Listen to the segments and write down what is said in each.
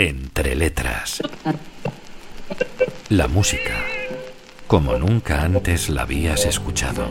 Entre letras. La música, como nunca antes la habías escuchado.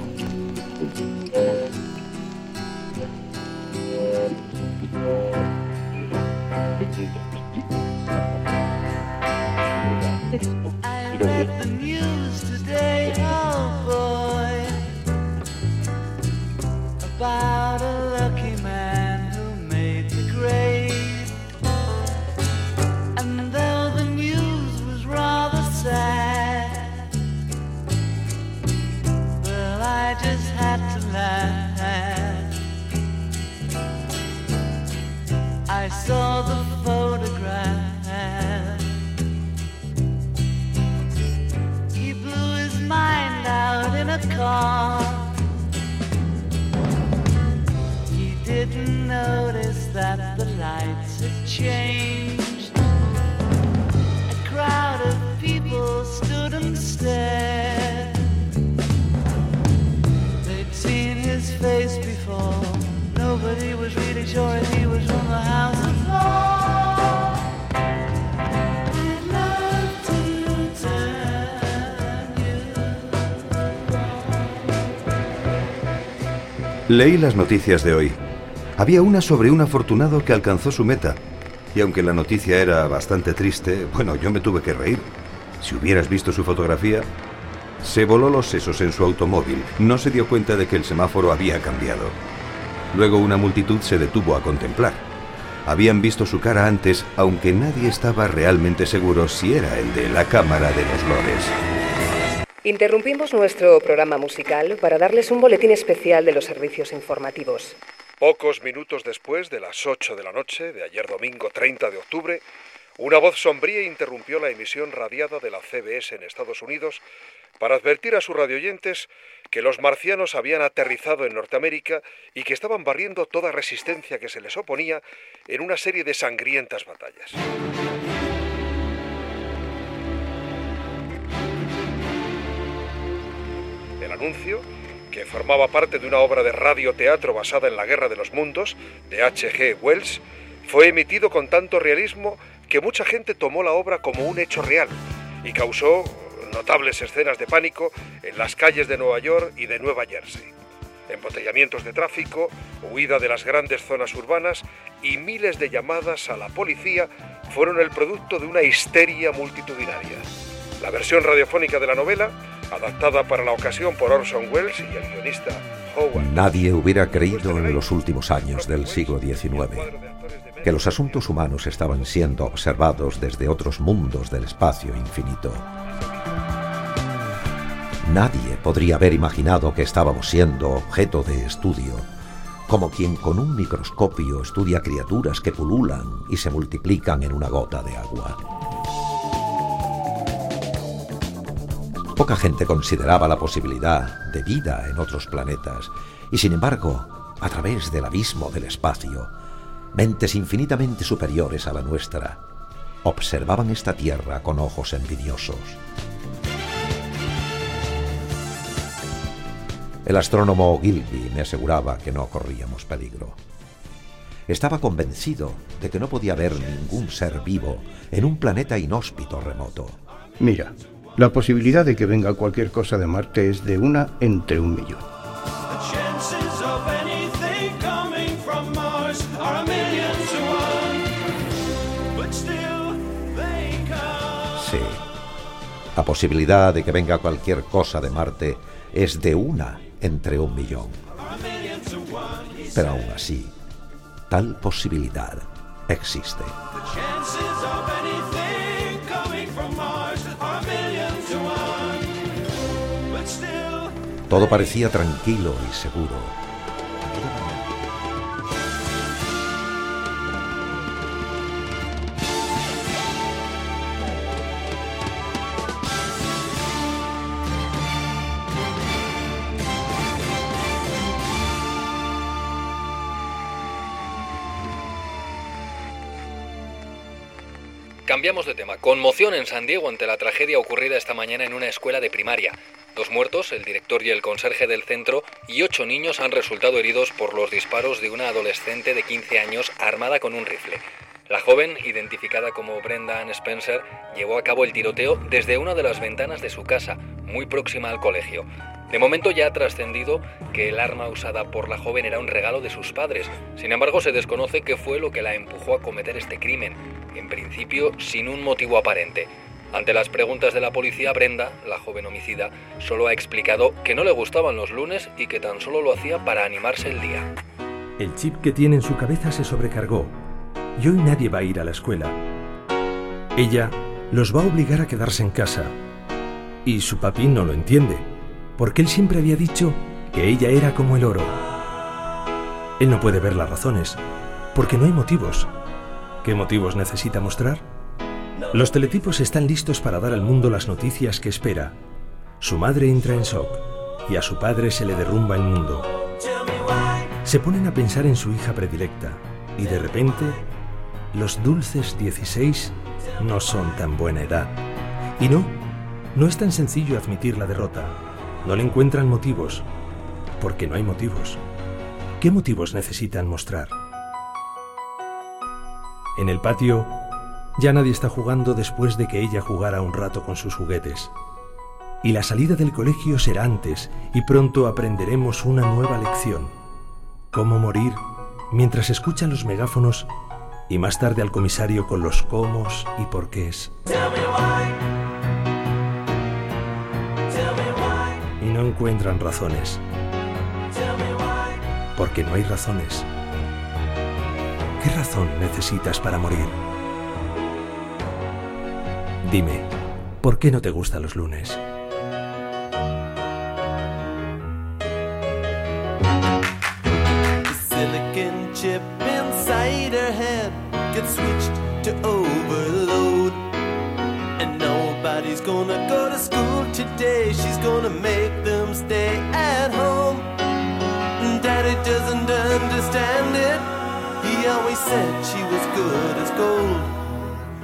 Changed. A crowd of people stood and stared. They'd seen his face before. Nobody was really sure if he was from the house of law. Leí las noticias de hoy. Había una sobre un afortunado que alcanzó su meta. Y aunque la noticia era bastante triste, bueno, yo me tuve que reír. Si hubieras visto su fotografía, se voló los sesos en su automóvil. No se dio cuenta de que el semáforo había cambiado. Luego una multitud se detuvo a contemplar. Habían visto su cara antes, aunque nadie estaba realmente seguro si era el de la Cámara de los Lores. Interrumpimos nuestro programa musical para darles un boletín especial de los servicios informativos. Pocos minutos después de las 8 de la noche de ayer domingo 30 de octubre, una voz sombría interrumpió la emisión radiada de la CBS en Estados Unidos para advertir a sus radioyentes que los marcianos habían aterrizado en Norteamérica y que estaban barriendo toda resistencia que se les oponía en una serie de sangrientas batallas. El anuncio, que formaba parte de una obra de radioteatro basada en la Guerra de los Mundos, de H.G. Wells, fue emitido con tanto realismo que mucha gente tomó la obra como un hecho real y causó notables escenas de pánico en las calles de Nueva York y de Nueva Jersey. Embotellamientos de tráfico, huida de las grandes zonas urbanas y miles de llamadas a la policía fueron el producto de una histeria multitudinaria. La versión radiofónica de la novela, adaptada para la ocasión por Orson Welles y el guionista Howard Nadie hubiera creído en los últimos años del siglo XIX que los asuntos humanos estaban siendo observados desde otros mundos del espacio infinito. Nadie podría haber imaginado que estábamos siendo objeto de estudio, como quien con un microscopio estudia criaturas que pululan y se multiplican en una gota de agua. Poca gente consideraba la posibilidad de vida en otros planetas, y sin embargo, a través del abismo del espacio, mentes infinitamente superiores a la nuestra observaban esta Tierra con ojos envidiosos. El astrónomo Gilby me aseguraba que no corríamos peligro. Estaba convencido de que no podía haber ningún ser vivo en un planeta inhóspito remoto. Mira, la posibilidad de que venga cualquier cosa de Marte es de una entre un millón. Sí. La posibilidad de que venga cualquier cosa de Marte es de una entre un millón. Pero aún así, tal posibilidad existe. Todo parecía tranquilo y seguro. Cambiamos de tema. Conmoción en San Diego ante la tragedia ocurrida esta mañana en una escuela de primaria. Dos muertos, el director y el conserje del centro, y ocho niños han resultado heridos por los disparos de una adolescente de 15 años armada con un rifle. La joven, identificada como Brenda Ann Spencer, llevó a cabo el tiroteo desde una de las ventanas de su casa, muy próxima al colegio. De momento ya ha trascendido que el arma usada por la joven era un regalo de sus padres. Sin embargo, se desconoce qué fue lo que la empujó a cometer este crimen, en principio sin un motivo aparente. Ante las preguntas de la policía, Brenda, la joven homicida, solo ha explicado que no le gustaban los lunes y que tan solo lo hacía para animarse el día. El chip que tiene en su cabeza se sobrecargó y hoy nadie va a ir a la escuela. Ella los va a obligar a quedarse en casa. Y su papi no lo entiende, porque él siempre había dicho que ella era como el oro. Él no puede ver las razones, porque no hay motivos. ¿Qué motivos necesita mostrar? Los teletipos están listos para dar al mundo las noticias que espera. Su madre entra en shock y a su padre se le derrumba el mundo. Se ponen a pensar en su hija predilecta y de repente los dulces 16 no son tan buena edad. Y no, no es tan sencillo admitir la derrota. No le encuentran motivos, porque no hay motivos. ¿Qué motivos necesitan mostrar? En el patio, ya nadie está jugando después de que ella jugara un rato con sus juguetes. Y la salida del colegio será antes, y pronto aprenderemos una nueva lección. Cómo morir mientras escuchan los megáfonos y más tarde al comisario con los cómo y porqués. Y no encuentran razones. Porque no hay razones. ¿Qué razón necesitas para morir? Dime, ¿por qué no te gustan los lunes?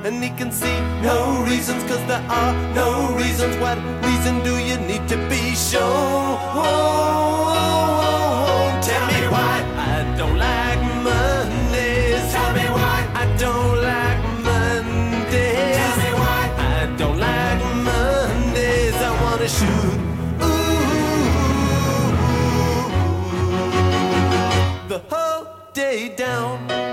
And he can see no reasons, cause there are no reasons. What reason do you need to be shown? Tell me why I don't like Mondays. Tell me why I don't like Mondays. Tell me why I don't like Mondays. I wanna shoot. Ooh, the whole day down.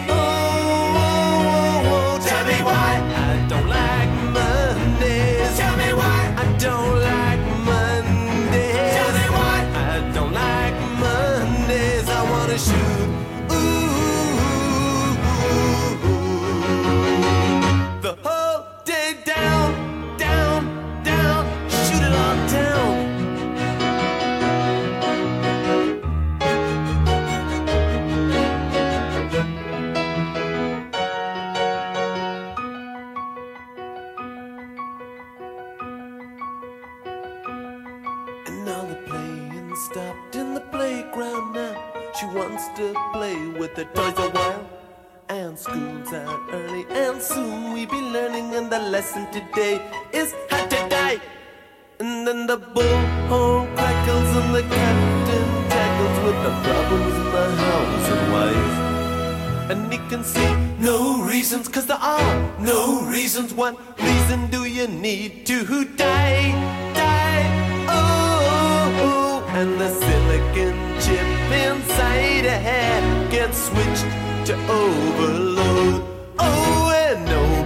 We be learning. And the lesson today is how to die. And then the bullhorn crackles, and the captain tackles with the problems in the house and wife. And he can see no reasons, cause there are no reasons. What reason do you need to die? Die, oh, oh. and the silicon chip inside a head gets switched to overload. Oh,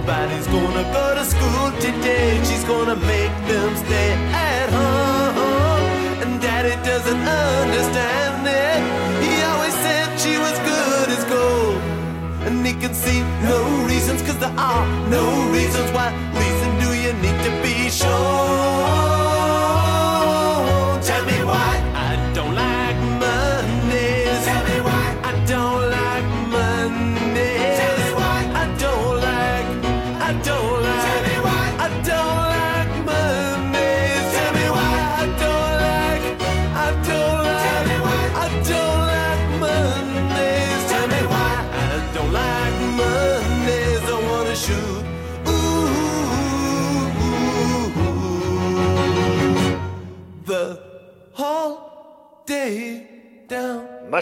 nobody's gonna go to school today. She's gonna make them stay at home. And daddy doesn't understand it. He always said she was good as gold. And he can see no reasons, Cause there are no reasons why. Reason do you need to be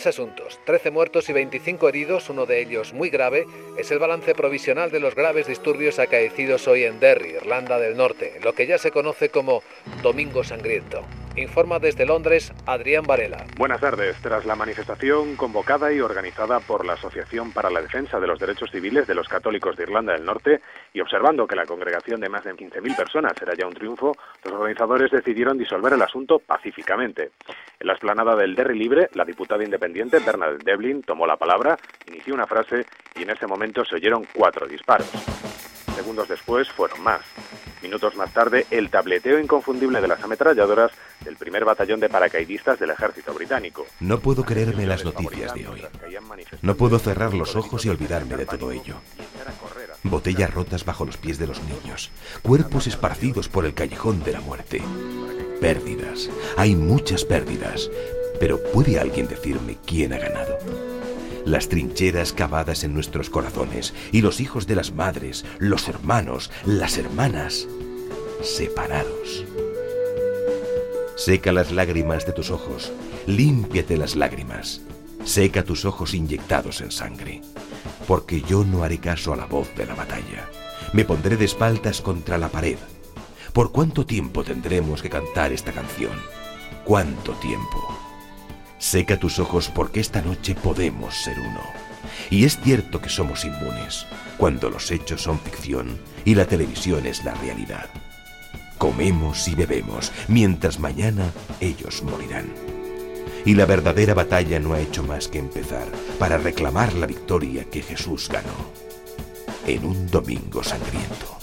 asuntos. 13 muertos y 25 heridos, uno de ellos muy grave, es el balance provisional de los graves disturbios acaecidos hoy en Derry, Irlanda del Norte, lo que ya se conoce como Domingo Sangriento. Informa desde Londres Adrián Varela. Buenas tardes. Tras la manifestación convocada y organizada por la Asociación para la Defensa de los Derechos Civiles de los Católicos de Irlanda del Norte y observando que la congregación de más de 15.000 personas era ya un triunfo, los organizadores decidieron disolver el asunto pacíficamente. En la explanada del Derry Libre, la diputada independiente Bernadette Devlin tomó la palabra, inició una frase y en ese momento se oyeron cuatro disparos. Segundos después fueron más. Minutos más tarde, el tableteo inconfundible de las ametralladoras del primer batallón de paracaidistas del ejército británico. No puedo creerme las noticias de hoy. No puedo cerrar los ojos y olvidarme de todo ello. Botellas rotas bajo los pies de los niños, cuerpos esparcidos por el callejón de la muerte. Pérdidas. Hay muchas pérdidas. Pero ¿puede alguien decirme quién ha ganado? Las trincheras cavadas en nuestros corazones y los hijos de las madres, los hermanos, las hermanas, separados. Seca las lágrimas de tus ojos, límpiate las lágrimas, seca tus ojos inyectados en sangre, porque yo no haré caso a la voz de la batalla. Me pondré de espaldas contra la pared. ¿Por cuánto tiempo tendremos que cantar esta canción? ¿Cuánto tiempo? Seca tus ojos porque esta noche podemos ser uno. Y es cierto que somos inmunes, cuando los hechos son ficción y la televisión es la realidad. Comemos y bebemos, mientras mañana ellos morirán. Y la verdadera batalla no ha hecho más que empezar para reclamar la victoria que Jesús ganó en un domingo sangriento.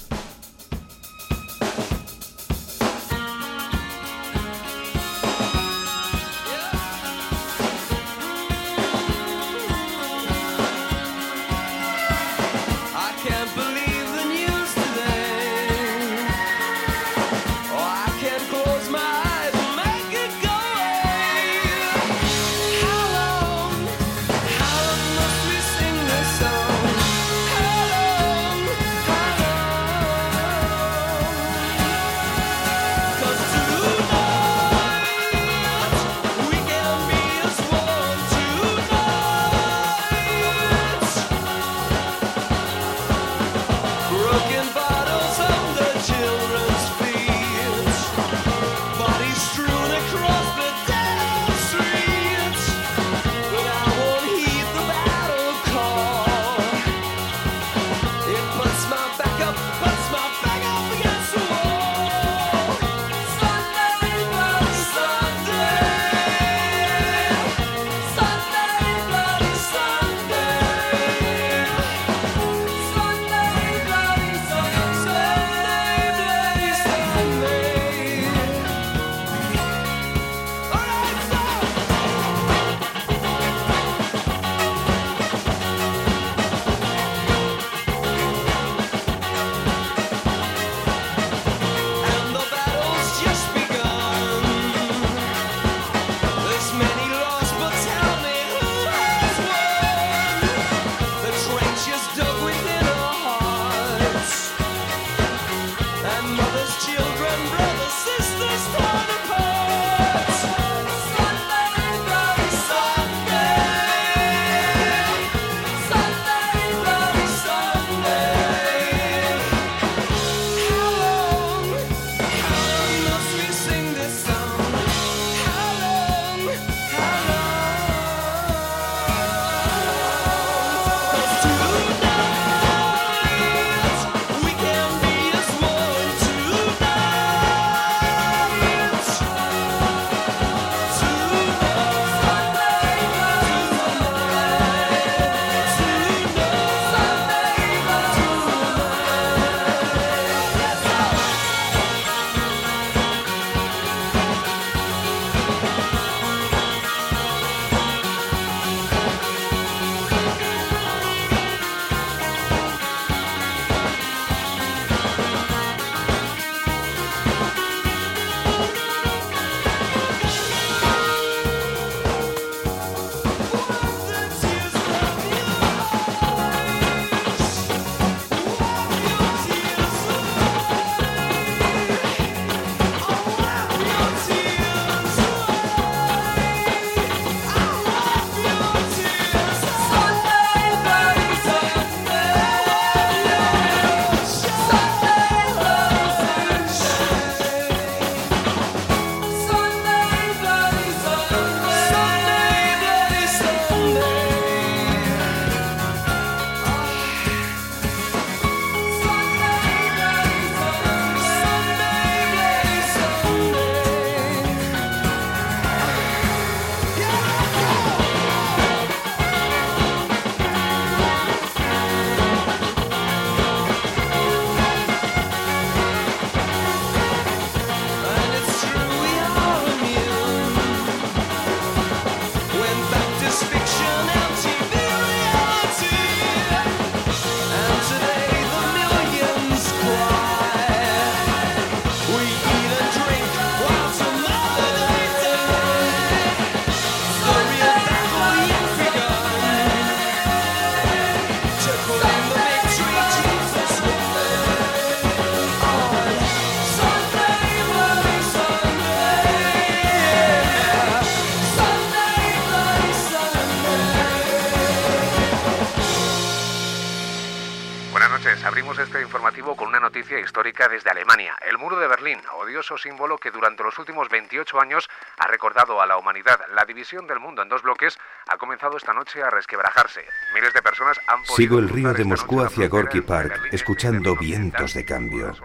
Histórica desde Alemania. El muro de Berlín, odioso símbolo que durante los últimos 28 años ha recordado a la humanidad la división del mundo en dos bloques, ha comenzado esta noche a resquebrajarse. Miles de personas han podido Sigo el río de Moscú hacia Gorky Park, Berlín escuchando vientos de cambio.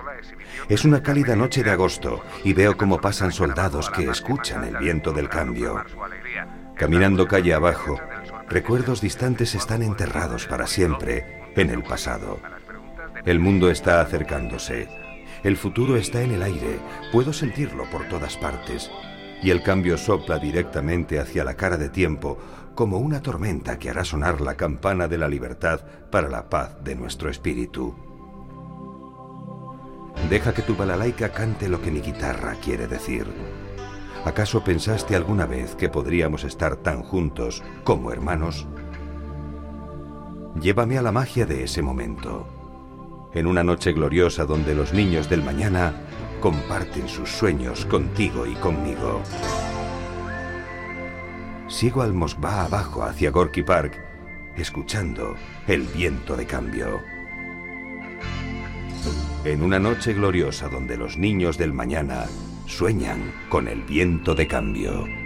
Es una cálida noche de agosto y veo cómo pasan soldados que escuchan el viento del cambio. Caminando calle abajo, recuerdos distantes están enterrados para siempre en el pasado. El mundo está acercándose. El futuro está en el aire. Puedo sentirlo por todas partes. Y el cambio sopla directamente hacia la cara de tiempo, como una tormenta que hará sonar la campana de la libertad para la paz de nuestro espíritu. Deja que tu balalaika cante lo que mi guitarra quiere decir. ¿Acaso pensaste alguna vez que podríamos estar tan juntos como hermanos? Llévame a la magia de ese momento. En una noche gloriosa donde los niños del mañana comparten sus sueños contigo y conmigo. Sigo al Moscú abajo hacia Gorky Park, escuchando el viento de cambio. En una noche gloriosa donde los niños del mañana sueñan con el viento de cambio.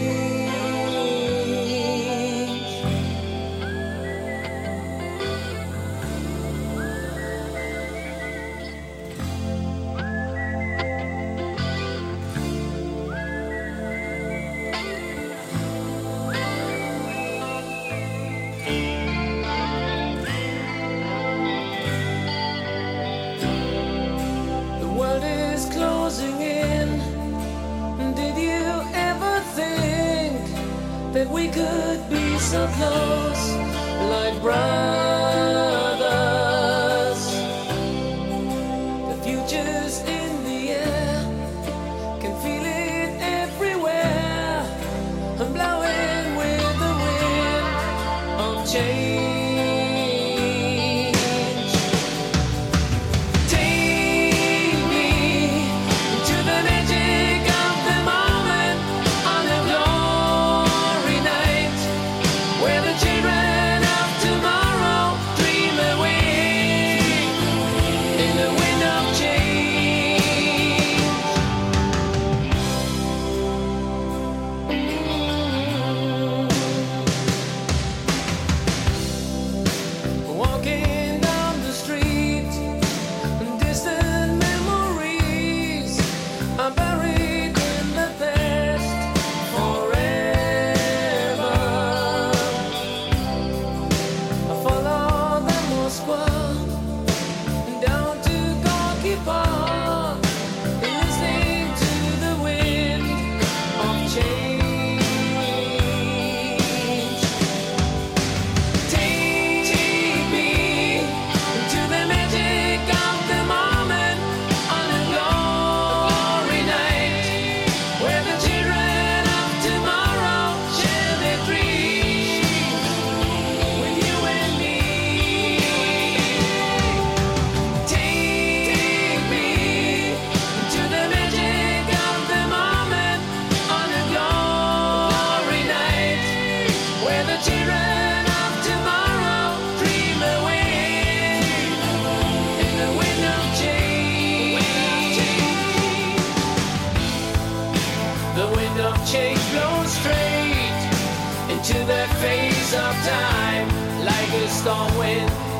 lost wind.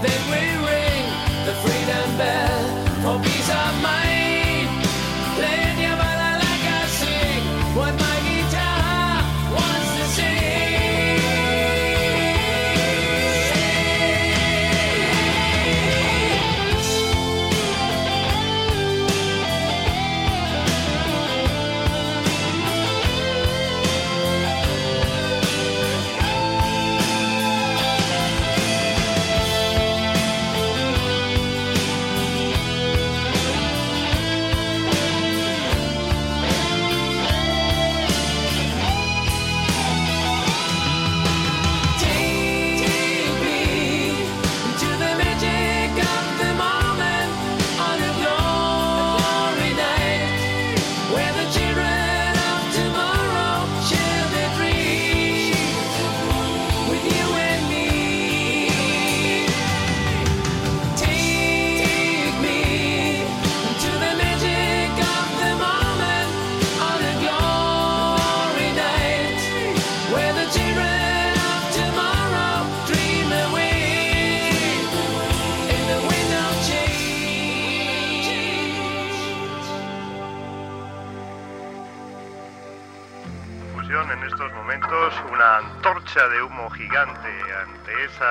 En estos momentos una antorcha de humo gigante ante ese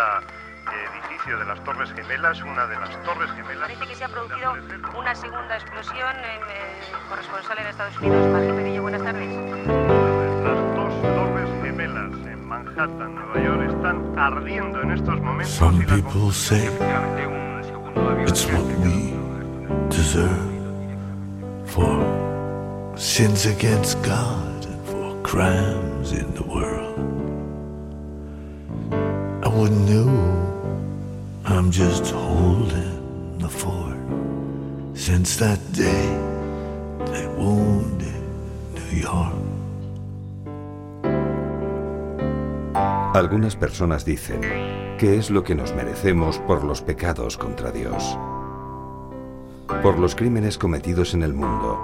edificio de las Torres Gemelas, una de las Torres Gemelas. Parece que se ha producido una segunda explosión. Eh, corresponsal en Estados Unidos, Martín Pedillo, buenas tardes. Las dos Torres Gemelas en Manhattan, Nueva York, están ardiendo en estos momentos. Some people say it's what we deserve for sins against God crimes in the world. I wouldn't know. I'm just holding the fort since that day they wounded New York. Algunas personas dicen, ¿qué es lo que nos merecemos por los pecados contra Dios? Por los crímenes cometidos en el mundo.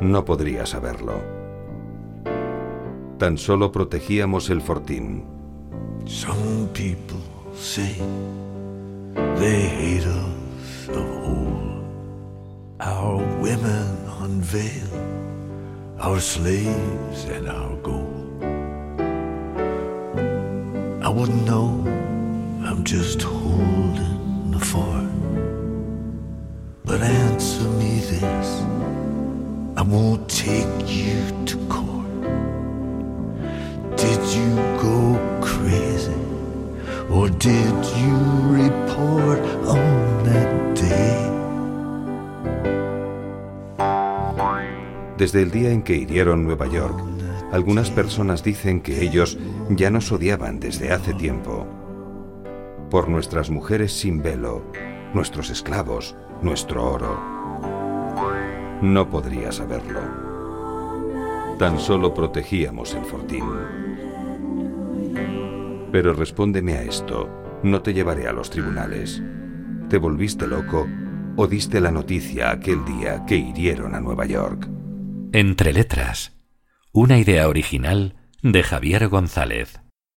No podría saberlo. Tan solo protegíamos el fortín. Some people say they hate us of old. Our women unveil our slaves and our gold. I wouldn't know, I'm just holding the fort. But answer me this I won't take you to court. Desde el día en que hirieron Nueva York, algunas personas dicen que ellos ya nos odiaban desde hace tiempo. Por nuestras mujeres sin velo, nuestros esclavos, nuestro oro. No podría saberlo. Tan solo protegíamos el fortín. Pero respóndeme a esto. No te llevaré a los tribunales. ¿Te volviste loco o diste la noticia aquel día que hirieron a Nueva York? Entre letras. Una idea original de Javier González.